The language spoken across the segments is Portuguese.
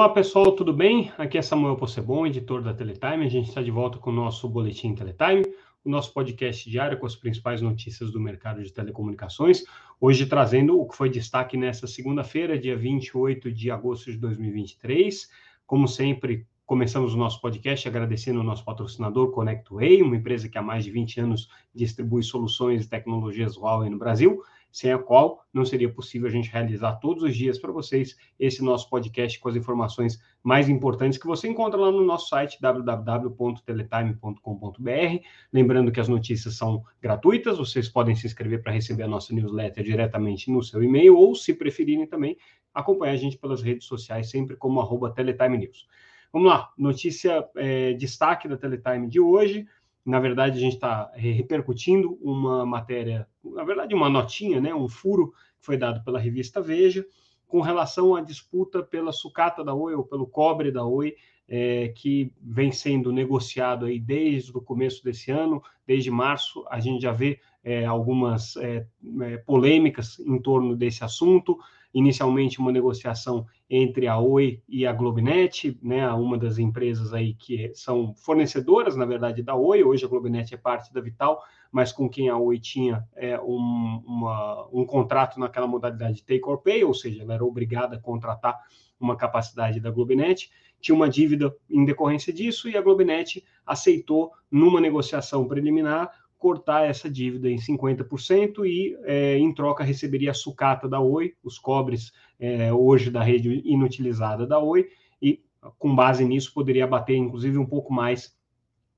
Olá pessoal, tudo bem? Aqui é Samuel Possebon, editor da Teletime. A gente está de volta com o nosso Boletim Teletime, o nosso podcast diário com as principais notícias do mercado de telecomunicações. Hoje trazendo o que foi destaque nessa segunda-feira, dia 28 de agosto de 2023. Como sempre, começamos o nosso podcast agradecendo o nosso patrocinador ConnectWay, uma empresa que há mais de 20 anos distribui soluções e tecnologias Huawei no Brasil sem a qual não seria possível a gente realizar todos os dias para vocês esse nosso podcast com as informações mais importantes que você encontra lá no nosso site www.teletime.com.br. Lembrando que as notícias são gratuitas, vocês podem se inscrever para receber a nossa newsletter diretamente no seu e-mail ou, se preferirem também, acompanhar a gente pelas redes sociais, sempre como arroba Teletime News. Vamos lá, notícia é, destaque da Teletime de hoje. Na verdade, a gente está repercutindo uma matéria, na verdade, uma notinha, né, um furo que foi dado pela revista Veja, com relação à disputa pela sucata da Oi ou pelo cobre da Oi, é, que vem sendo negociado aí desde o começo desse ano, desde março, a gente já vê é, algumas é, é polêmicas em torno desse assunto inicialmente uma negociação entre a Oi e a Globinet, né, uma das empresas aí que são fornecedoras, na verdade, da Oi, hoje a Globinet é parte da Vital, mas com quem a Oi tinha é, um, uma, um contrato naquela modalidade de take or pay, ou seja, ela era obrigada a contratar uma capacidade da Globinet, tinha uma dívida em decorrência disso e a Globinet aceitou, numa negociação preliminar, cortar essa dívida em 50% e, é, em troca, receberia a sucata da Oi, os cobres é, hoje da rede inutilizada da Oi, e, com base nisso, poderia abater, inclusive, um pouco mais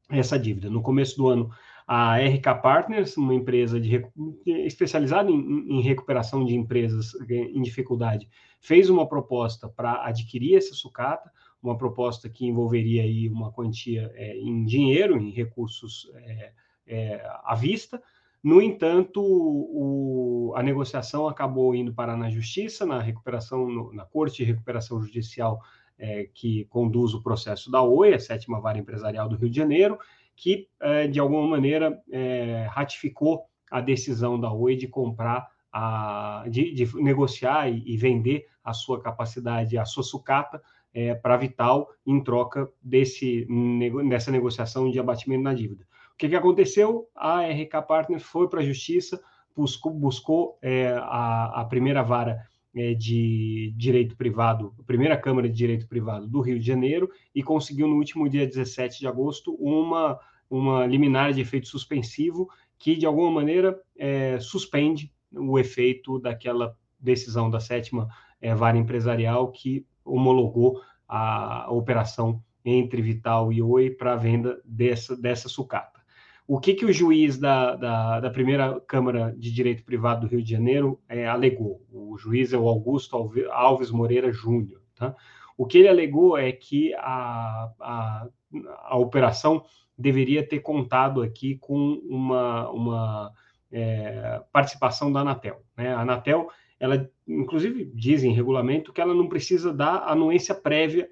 essa dívida. No começo do ano, a RK Partners, uma empresa de, especializada em, em, recuperação de empresas em dificuldade, fez uma proposta para adquirir essa sucata, uma proposta que envolveria aí uma quantia é, em dinheiro, em recursos é, é, à vista. No entanto, o, a negociação acabou indo parar na justiça, na recuperação, no, na Corte de Recuperação Judicial é, que conduz o processo da OI, a sétima vara empresarial do Rio de Janeiro, que, é, de alguma maneira, é, ratificou a decisão da OI de comprar, a, de, de negociar e, e, vender a sua capacidade, a sua sucata, é, para Vital, em troca desse, dessa negociação de abatimento na dívida. Que, que aconteceu? A RK Partners foi para a justiça, buscou, buscou é, a, a, primeira vara é, de direito privado, a primeira Câmara de Direito Privado do Rio de Janeiro, e conseguiu no último dia 17 de agosto uma, uma liminar de efeito suspensivo que, de alguma maneira, é, suspende o efeito daquela decisão da sétima é, vara empresarial que homologou a, a operação entre Vital e Oi para a venda dessa, dessa sucata. O que, que o juiz da, da, da, primeira Câmara de Direito Privado do Rio de Janeiro é, alegou? O juiz é o Augusto Alves Moreira Júnior. Tá? O que ele alegou é que a, a, a operação deveria ter contado aqui com uma, uma é, participação da Anatel. Né? A Anatel, ela, inclusive, diz em regulamento que ela não precisa dar anuência prévia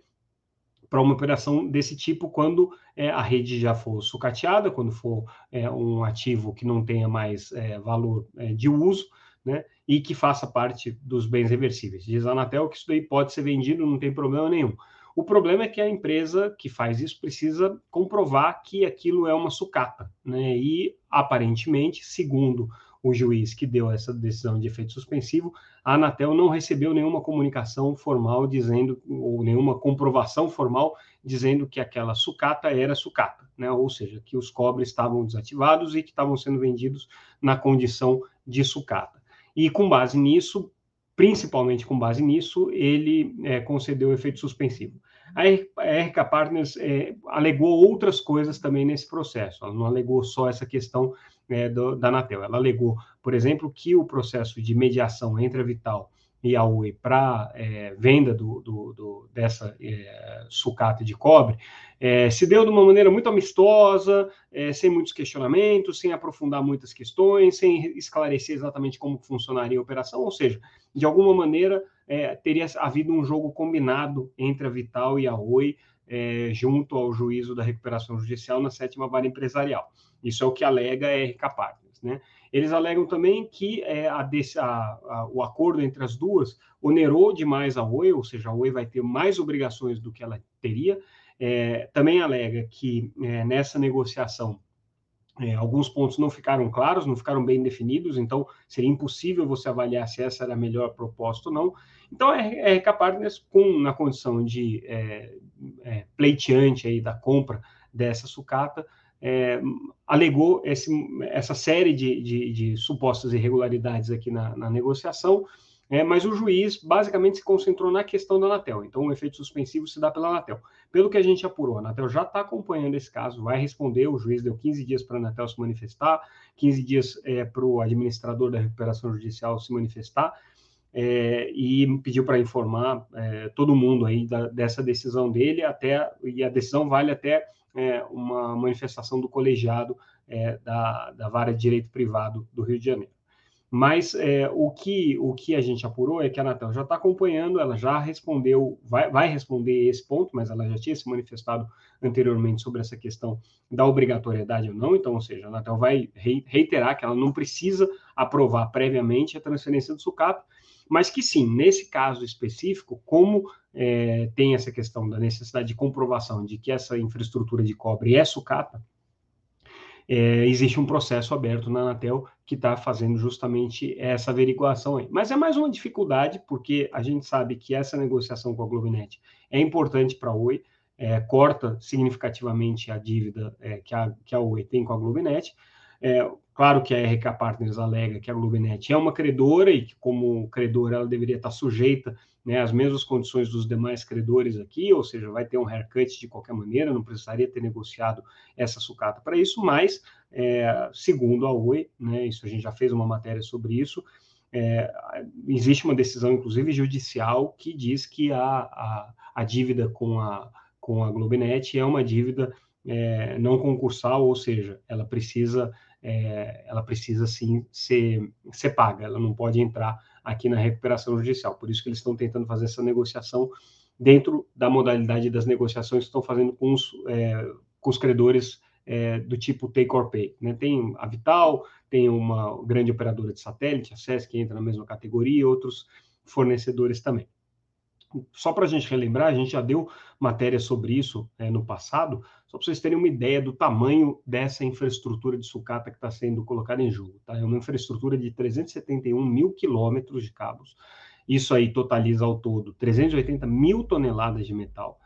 para uma operação desse tipo quando é, a rede já for sucateada, quando for é, um ativo que não tenha mais é, valor é, de uso, né, e que faça parte dos bens reversíveis. Diz a Anatel que isso daí pode ser vendido, não tem problema nenhum. O problema é que a empresa que faz isso precisa comprovar que aquilo é uma sucata, né? E aparentemente, segundo o juiz que deu essa decisão de efeito suspensivo, a Anatel não recebeu nenhuma comunicação formal dizendo, ou nenhuma comprovação formal dizendo que aquela sucata era sucata, né? ou seja, que os cobres estavam desativados e que estavam sendo vendidos na condição de sucata. E com base nisso, principalmente com base nisso, ele é, concedeu efeito suspensivo. A RK Partners é, alegou outras coisas também nesse processo, ela não alegou só essa questão é, do, da Anatel. Ela alegou, por exemplo, que o processo de mediação entre a Vital e a Oi para é, venda do, do, do dessa é, sucata de cobre é, se deu de uma maneira muito amistosa, é, sem muitos questionamentos, sem aprofundar muitas questões, sem esclarecer exatamente como funcionaria a operação, ou seja, de alguma maneira é, teria havido um jogo combinado entre a Vital e a Oi é, junto ao juízo da recuperação judicial na sétima vara empresarial. Isso é o que alega a RK Partners. Né? Eles alegam também que é, a, a, a, o acordo entre as duas onerou demais a Oi, ou seja, a Oi vai ter mais obrigações do que ela teria. É, também alega que é, nessa negociação é, alguns pontos não ficaram claros, não ficaram bem definidos, então seria impossível você avaliar se essa era a melhor proposta ou não. Então, é, é Partners, com, na condição de é, é, pleiteante aí da compra dessa sucata, é, alegou esse, essa série de, de, de, supostas irregularidades aqui na, na negociação, é, mas o juiz basicamente se concentrou na questão da Anatel. Então, o efeito suspensivo se dá pela Anatel. Pelo que a gente apurou, a Anatel já está acompanhando esse caso, vai responder. O juiz deu 15 dias para a Anatel se manifestar, 15 dias é, para o administrador da recuperação judicial se manifestar. É, e pediu para informar é, todo mundo aí da, dessa decisão dele até e a decisão vale até é, uma manifestação do colegiado é, da, da vara de direito privado do Rio de Janeiro. Mas é, o, que, o que a gente apurou é que a Anatel já está acompanhando, ela já respondeu, vai, vai responder esse ponto, mas ela já tinha se manifestado anteriormente sobre essa questão da obrigatoriedade ou não, então, ou seja, a Anatel vai reiterar que ela não precisa aprovar previamente a transferência do sucato, mas que sim, nesse caso específico, como é, tem essa questão da necessidade de comprovação de que essa infraestrutura de cobre é sucata, é, existe um processo aberto na Anatel que está fazendo justamente essa averiguação aí. Mas é mais uma dificuldade, porque a gente sabe que essa negociação com a Globinet é importante para a Oi, é, corta significativamente a dívida é, que, a, que a Oi tem com a Globinet. É, claro que a RK Partners alega que a Globinet é uma credora e que, como credora, ela deveria estar sujeita né, às mesmas condições dos demais credores aqui, ou seja, vai ter um haircut de qualquer maneira, não precisaria ter negociado essa sucata para isso, mas, é, segundo a Oi, né, isso a gente já fez uma matéria sobre isso, é, existe uma decisão, inclusive judicial, que diz que a, a, a dívida com a, com a Globinet é uma dívida é, não concursal, ou seja, ela precisa, é, ela precisa sim ser, ser paga, ela não pode entrar aqui na recuperação judicial. Por isso que eles estão tentando fazer essa negociação dentro da modalidade das negociações que estão fazendo com os, é, com os credores é, do tipo take or pay. Né? Tem a Vital, tem uma grande operadora de satélite, a que entra na mesma categoria, e outros fornecedores também. Só para a gente relembrar, a gente já deu matéria sobre isso é, no passado, só para vocês terem uma ideia do tamanho dessa infraestrutura de sucata que está sendo colocada em jogo. Tá? É uma infraestrutura de 371 mil quilômetros de cabos. Isso aí totaliza ao todo 380 mil toneladas de metal.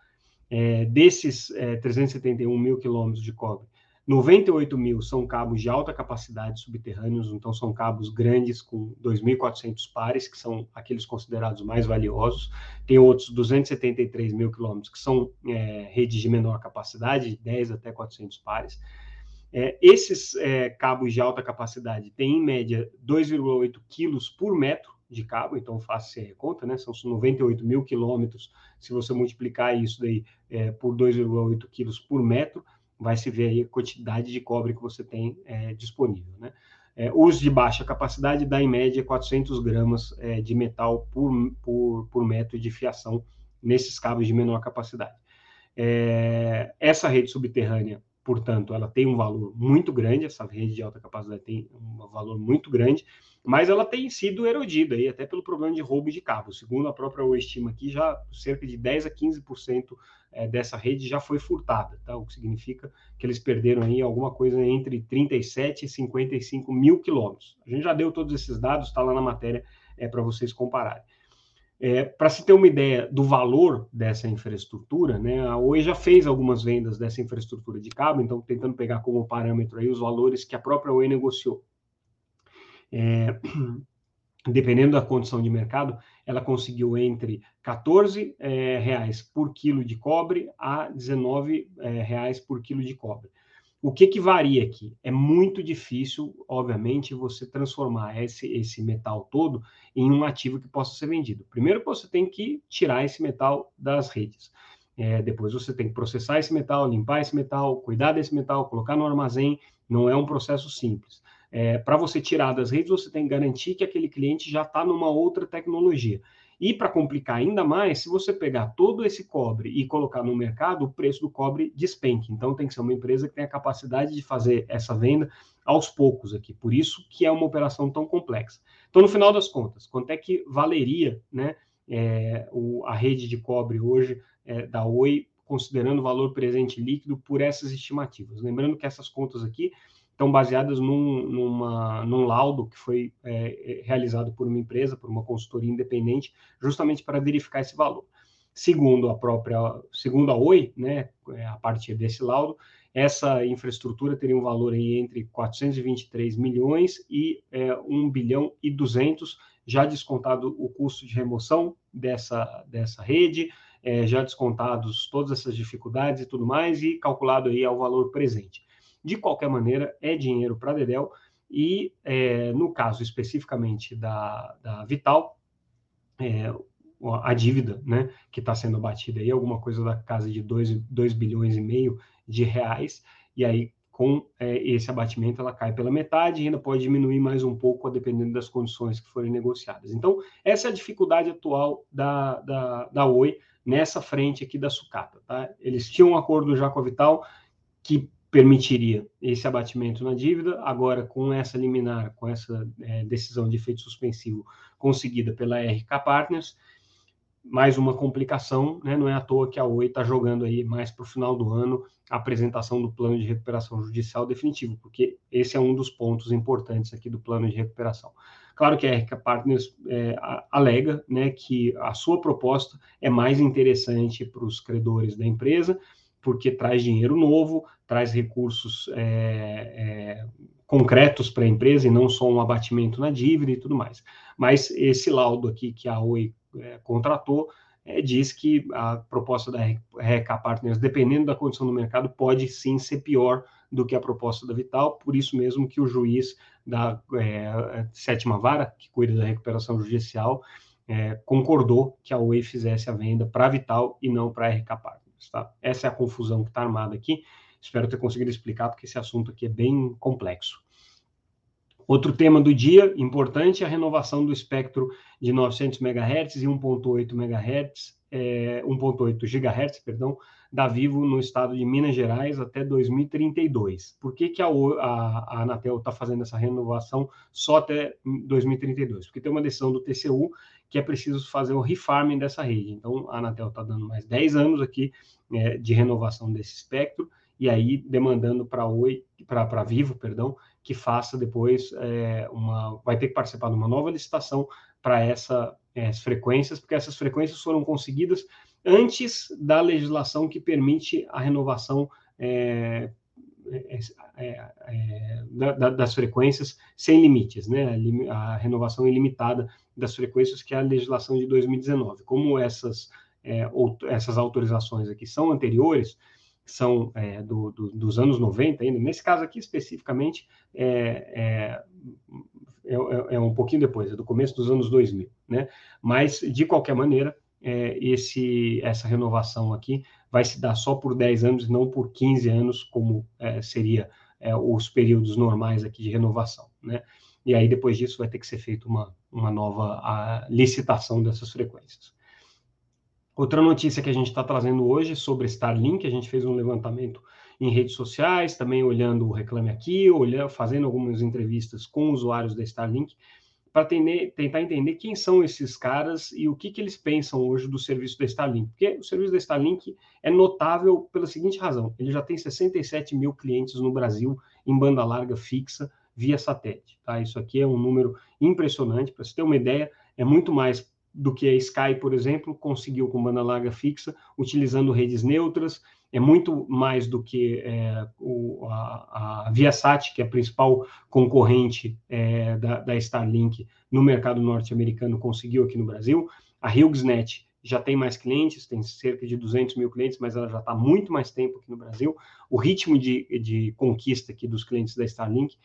É, desses é, 371 mil quilômetros de cobre, 98 mil são cabos de alta capacidade subterrâneos, então são cabos grandes com 2.400 pares, que são aqueles considerados mais valiosos. Tem outros 273 mil quilômetros, que são é, redes de menor capacidade, de 10 até 400 pares. É, esses é, cabos de alta capacidade têm, em média, 2,8 quilos por metro de cabo, então faça a conta, né? São 98 mil quilômetros. Se você multiplicar isso daí é, por 2,8 quilos por metro, vai se ver aí a quantidade de cobre que você tem é, disponível, né? É, os de baixa capacidade dá em média 400 gramas é, de metal por, por, por, metro de fiação nesses cabos de menor capacidade. É, essa rede subterrânea, portanto, ela tem um valor muito grande, essa rede de alta capacidade tem um valor muito grande, mas ela tem sido erodida aí, até pelo problema de roubo de cabos. Segundo a própria estima aqui, já cerca de 10 a 15% é, dessa rede já foi furtada, tá? o que significa que eles perderam aí alguma coisa entre 37 e 55 mil quilômetros. A gente já deu todos esses dados, está lá na matéria é, para vocês compararem. É, para se ter uma ideia do valor dessa infraestrutura, né, a Oi já fez algumas vendas dessa infraestrutura de cabo, então tentando pegar como parâmetro aí os valores que a própria Oi negociou. É, dependendo da condição de mercado, ela conseguiu entre 14 é, reais por quilo de cobre a 19 é, reais por quilo de cobre. O que, que varia aqui? É muito difícil, obviamente, você transformar esse, esse metal todo em um ativo que possa ser vendido. Primeiro, você tem que tirar esse metal das redes. É, depois, você tem que processar esse metal, limpar esse metal, cuidar desse metal, colocar no armazém. Não é um processo simples. É, Para você tirar das redes, você tem que garantir que aquele cliente já está numa outra tecnologia. E para complicar ainda mais, se você pegar todo esse cobre e colocar no mercado, o preço do cobre despenque. Então tem que ser uma empresa que tenha a capacidade de fazer essa venda aos poucos aqui. Por isso que é uma operação tão complexa. Então, no final das contas, quanto é que valeria né, é, o, a rede de cobre hoje é, da Oi, considerando o valor presente líquido por essas estimativas? Lembrando que essas contas aqui estão baseadas num, numa, num laudo que foi é, realizado por uma empresa, por uma consultoria independente, justamente para verificar esse valor. Segundo a própria, segundo a Oi, né, é, a partir desse laudo, essa infraestrutura teria um valor aí entre 423 milhões e é, 1 bilhão e 200, já descontado o custo de remoção dessa, dessa rede, é, já descontados todas essas dificuldades e tudo mais, e calculado aí ao valor presente. De qualquer maneira, é dinheiro para Dedel, e é, no caso especificamente da, da Vital, é, a dívida né, que está sendo abatida aí, alguma coisa da casa de 2 bilhões e meio de reais, e aí com é, esse abatimento ela cai pela metade e ainda pode diminuir mais um pouco, dependendo das condições que forem negociadas. Então, essa é a dificuldade atual da, da, da Oi nessa frente aqui da sucata. Tá? Eles tinham um acordo já com a Vital que permitiria esse abatimento na dívida, agora com essa liminar, com essa é, decisão de efeito suspensivo conseguida pela RK Partners, mais uma complicação, né? não é à toa que a Oi está jogando aí mais para o final do ano a apresentação do plano de recuperação judicial definitivo, porque esse é um dos pontos importantes aqui do plano de recuperação. Claro que a RK Partners é, alega né, que a sua proposta é mais interessante para os credores da empresa, porque traz dinheiro novo, traz recursos é, é, concretos para a empresa e não só um abatimento na dívida e tudo mais. Mas esse laudo aqui que a Oi é, contratou, é, diz que a proposta da RK Partners, dependendo da condição do mercado, pode sim ser pior do que a proposta da Vital, por isso mesmo que o juiz da é, sétima vara, que cuida da recuperação judicial, é, concordou que a Oi fizesse a venda para a Vital e não para a RK Partners. Tá? Essa é a confusão que está armada aqui. Espero ter conseguido explicar, porque esse assunto aqui é bem complexo. Outro tema do dia importante é a renovação do espectro de 900 MHz e 1.8 MHz, é, 1.8 GHz, perdão, da Vivo no estado de Minas Gerais até 2032. Por que, que a, a, a Anatel está fazendo essa renovação só até 2032? Porque tem uma decisão do TCU que é preciso fazer o refarming dessa rede. Então, a Anatel está dando mais 10 anos aqui é, de renovação desse espectro e aí demandando para Vivo, perdão, que faça depois é, uma, vai ter que participar de uma nova licitação para essa, essas frequências, porque essas frequências foram conseguidas antes da legislação que permite a renovação é, é, é, é da, das frequências sem limites, né? A, a, renovação ilimitada das frequências, que é a legislação de 2019. Como essas, é, essas autorizações aqui são anteriores, são é, do, do, dos anos 90 ainda, nesse caso aqui especificamente, é, é, é, é, um pouquinho depois, é do começo dos anos 2000, né? Mas, de qualquer maneira, é, esse, essa renovação aqui vai se dar só por 10 anos, não por 15 anos, como é, seria os períodos normais aqui de renovação, né? E aí, depois disso, vai ter que ser feita uma, uma nova licitação dessas frequências. Outra notícia que a gente está trazendo hoje sobre Starlink, a gente fez um levantamento em redes sociais, também olhando o Reclame Aqui, olhando, fazendo algumas entrevistas com usuários da Starlink, para tentar entender quem são esses caras e o que, que eles pensam hoje do serviço da Starlink. Porque o serviço da Starlink é notável pela seguinte razão: ele já tem 67 mil clientes no Brasil em banda larga fixa via satélite. Tá? Isso aqui é um número impressionante. Para você ter uma ideia, é muito mais do que a Sky, por exemplo, conseguiu com banda larga fixa, utilizando redes neutras, é muito mais do que é, o, a, a Viasat, que é a principal concorrente é, da, da, Starlink no mercado norte-americano, conseguiu aqui no Brasil. A HughesNet já tem mais clientes, tem cerca de 200 mil clientes, mas ela já está muito mais tempo aqui no Brasil. O ritmo de, de conquista aqui dos clientes da Starlink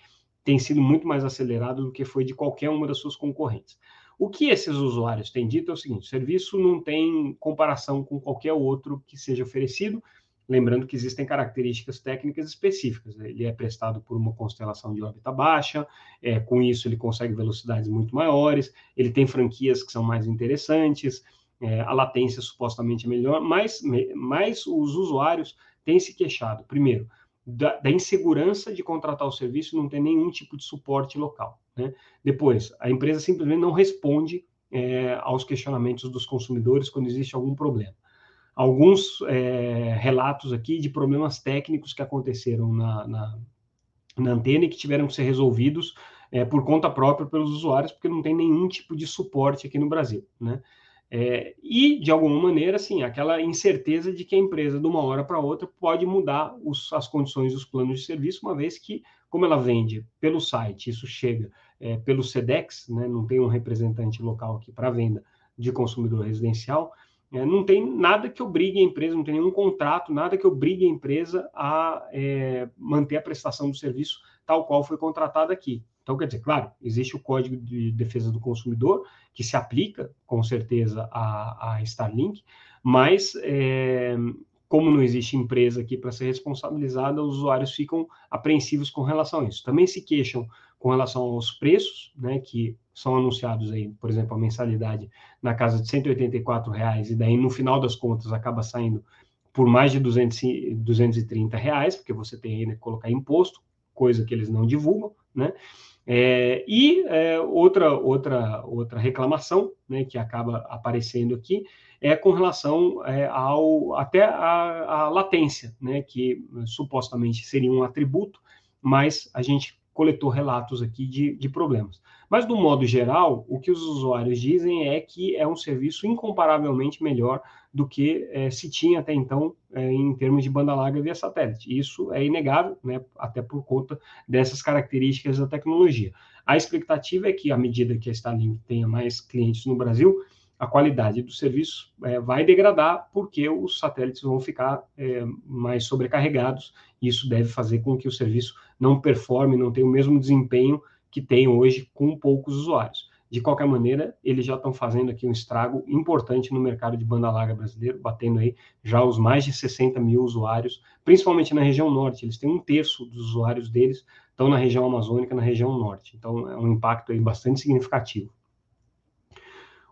tem sido muito mais acelerado do que foi de qualquer uma das suas concorrentes. O que esses usuários têm dito é o seguinte: o serviço não tem comparação com qualquer outro que seja oferecido, lembrando que existem características técnicas específicas. Ele é prestado por uma constelação de órbita baixa, é, com isso ele consegue velocidades muito maiores, ele tem franquias que são mais interessantes, é, a latência supostamente é melhor, mas, mas os usuários têm se queixado, primeiro, da, da, insegurança de contratar o serviço não ter nenhum tipo de suporte local. Né? Depois, a empresa simplesmente não responde é, aos questionamentos dos consumidores quando existe algum problema. Alguns é, relatos aqui de problemas técnicos que aconteceram na, na, na antena e que tiveram que ser resolvidos é, por conta própria pelos usuários, porque não tem nenhum tipo de suporte aqui no Brasil. Né? É, e, de alguma maneira, assim, aquela incerteza de que a empresa, de uma hora para outra, pode mudar os, as condições dos planos de serviço, uma vez que, como ela vende pelo site, isso chega é, pelo SEDEX, né, não tem um representante local aqui para venda de consumidor residencial, é, não tem nada que obrigue a empresa, não tem nenhum contrato, nada que obrigue a empresa a é, manter a prestação do serviço tal qual foi contratada aqui. Então, quer dizer, claro, existe o Código de Defesa do Consumidor, que se aplica, com certeza, a, a Starlink, mas é, como não existe empresa aqui para ser responsabilizada, os usuários ficam apreensivos com relação a isso. Também se queixam com relação aos preços, né, que são anunciados aí, por exemplo, a mensalidade na casa de 184 reais, e daí no final das contas acaba saindo por mais de 200, 230 reais, porque você tem aí né, que colocar imposto, coisa que eles não divulgam, né? É, e é, outra, outra, outra reclamação né, que acaba aparecendo aqui é com relação é, ao até a, a, latência, né, que supostamente seria um atributo, mas a gente coletou relatos aqui de, de problemas. Mas, do modo geral, o que os usuários dizem é que é um serviço incomparavelmente melhor do que é, se tinha até então é, em termos de banda larga via satélite. Isso é inegável, né, até por conta dessas características da tecnologia. A expectativa é que, à medida que a Starlink tenha mais clientes no Brasil, a qualidade do serviço é, vai degradar porque os satélites vão ficar é, mais sobrecarregados. Isso deve fazer com que o serviço não performe, não tenha o mesmo desempenho que tem hoje com poucos usuários. De qualquer maneira, eles já estão fazendo aqui um estrago importante no mercado de banda larga brasileiro, batendo aí já os mais de 60 mil usuários, principalmente na região norte. Eles têm um terço dos usuários deles estão na região amazônica, na região norte. Então, é um impacto aí bastante significativo.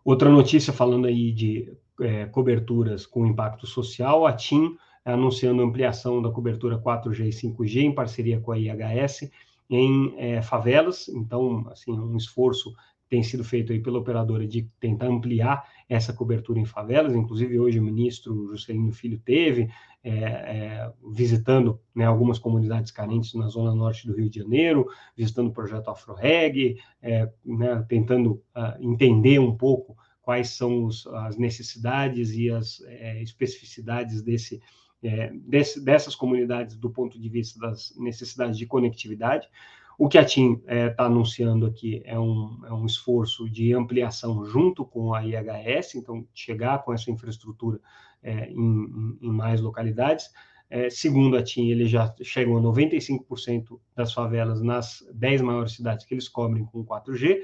Outra notícia falando aí de é, coberturas com impacto social, a TIM anunciando ampliação da cobertura 4G e 5G em parceria com a IHS em é, favelas. Então, assim, um esforço tem sido feito aí pela operadora de tentar ampliar essa cobertura em favelas. Inclusive, hoje o ministro Juscelino Filho teve é, é, visitando né, algumas comunidades carentes na zona norte do Rio de Janeiro, visitando o projeto AfroReg, é, né, tentando uh, entender um pouco quais são os, as necessidades e as especificidades desse, é, desse, dessas comunidades do ponto de vista das necessidades de conectividade. O que a TIM está é, tá anunciando aqui é um, é um esforço de ampliação junto com a IHS, então chegar com essa infraestrutura é, em, em, mais localidades. É, segundo a TIM, ele já chegou a 95% das favelas nas 10 maiores cidades que eles cobrem com 4G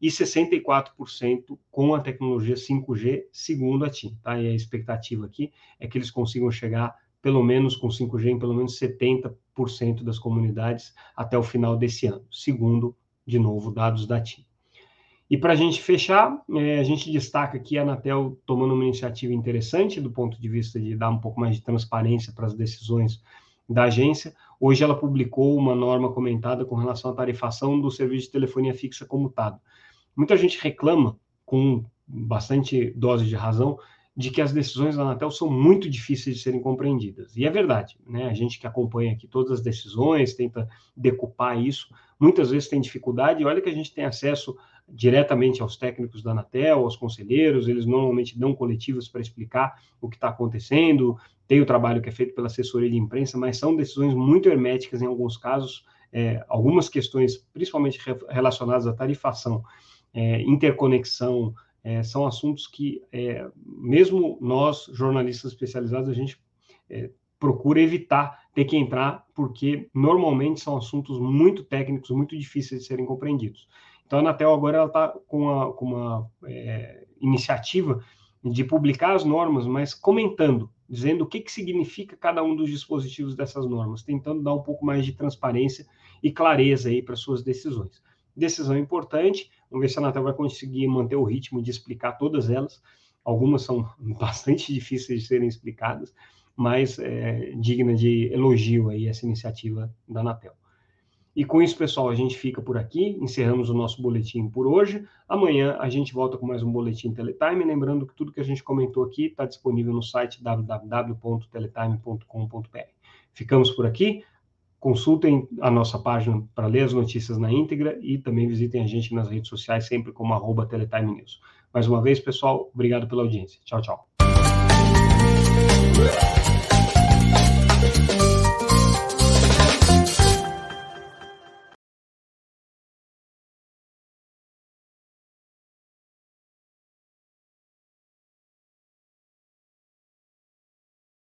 e 64% com a tecnologia 5G, segundo a TIM. Tá? E a expectativa aqui é que eles consigam chegar pelo menos com 5G em pelo menos 70% das comunidades até o final desse ano, segundo, de novo, dados da TIM. E para a gente fechar, é, a gente destaca aqui a Anatel tomando uma iniciativa interessante do ponto de vista de dar um pouco mais de transparência para as decisões da agência. Hoje ela publicou uma norma comentada com relação à tarifação do serviço de telefonia fixa comutado. Muita gente reclama, com bastante dose de razão, de que as decisões da Anatel são muito difíceis de serem compreendidas. E é verdade, né? A gente que acompanha aqui todas as decisões, tenta decupar isso, muitas vezes tem dificuldade, e olha que a gente tem acesso diretamente aos técnicos da Anatel, aos conselheiros, eles normalmente dão coletivos para explicar o que está acontecendo, tem o trabalho que é feito pela assessoria de imprensa, mas são decisões muito herméticas em alguns casos, é, algumas questões, principalmente relacionadas à tarifação, é, interconexão, é, são assuntos que, é, mesmo nós, jornalistas especializados, a gente é, procura evitar ter que entrar, porque normalmente são assuntos muito técnicos, muito difíceis de serem compreendidos. Então, a Anatel agora está com uma, com uma é, iniciativa de publicar as normas, mas comentando, dizendo o que, que significa cada um dos dispositivos dessas normas, tentando dar um pouco mais de transparência e clareza aí para suas decisões. Decisão importante, vamos ver se a Anatel vai conseguir manter o ritmo de explicar todas elas. Algumas são bastante difíceis de serem explicadas, mais é, digna de elogio aí essa iniciativa da Anatel. E com isso, pessoal, a gente fica por aqui, encerramos o nosso boletim por hoje. Amanhã a gente volta com mais um boletim Teletime, lembrando que tudo que a gente comentou aqui está disponível no site www.teletime.com.br. Ficamos por aqui. Consultem a nossa página para ler as notícias na íntegra e também visitem a gente nas redes sociais, sempre como arroba Teletime News. Mais uma vez, pessoal, obrigado pela audiência. Tchau, tchau.